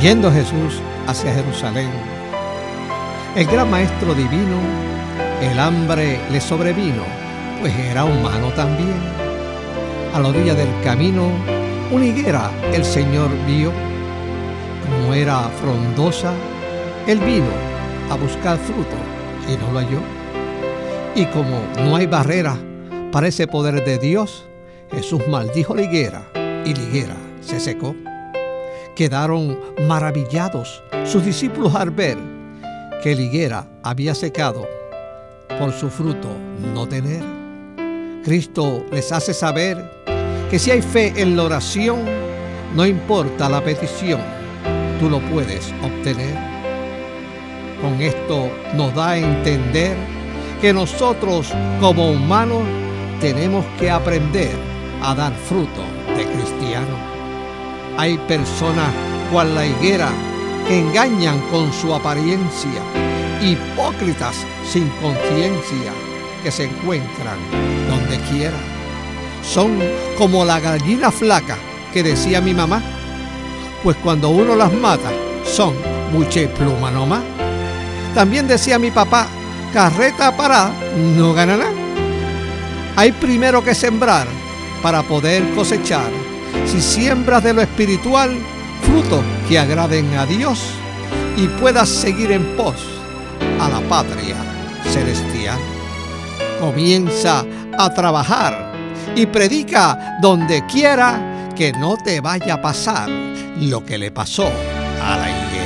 Yendo Jesús hacia Jerusalén, el gran maestro divino, el hambre le sobrevino, pues era humano también. A la orilla del camino, una higuera el Señor vio, como era frondosa, él vino a buscar fruto y no lo halló. Y como no hay barrera para ese poder de Dios, Jesús maldijo la higuera y la higuera se secó. Quedaron maravillados sus discípulos al ver que la higuera había secado por su fruto no tener. Cristo les hace saber que si hay fe en la oración, no importa la petición, tú lo puedes obtener. Con esto nos da a entender que nosotros como humanos tenemos que aprender a dar fruto de cristiano. Hay personas cual la higuera que engañan con su apariencia, hipócritas sin conciencia que se encuentran donde quiera. Son como la gallina flaca que decía mi mamá, pues cuando uno las mata son mucha pluma nomás. También decía mi papá, carreta para no gana nada. Hay primero que sembrar para poder cosechar si siembras de lo espiritual frutos que agraden a Dios y puedas seguir en pos a la patria celestial. Comienza a trabajar y predica donde quiera que no te vaya a pasar lo que le pasó a la iglesia.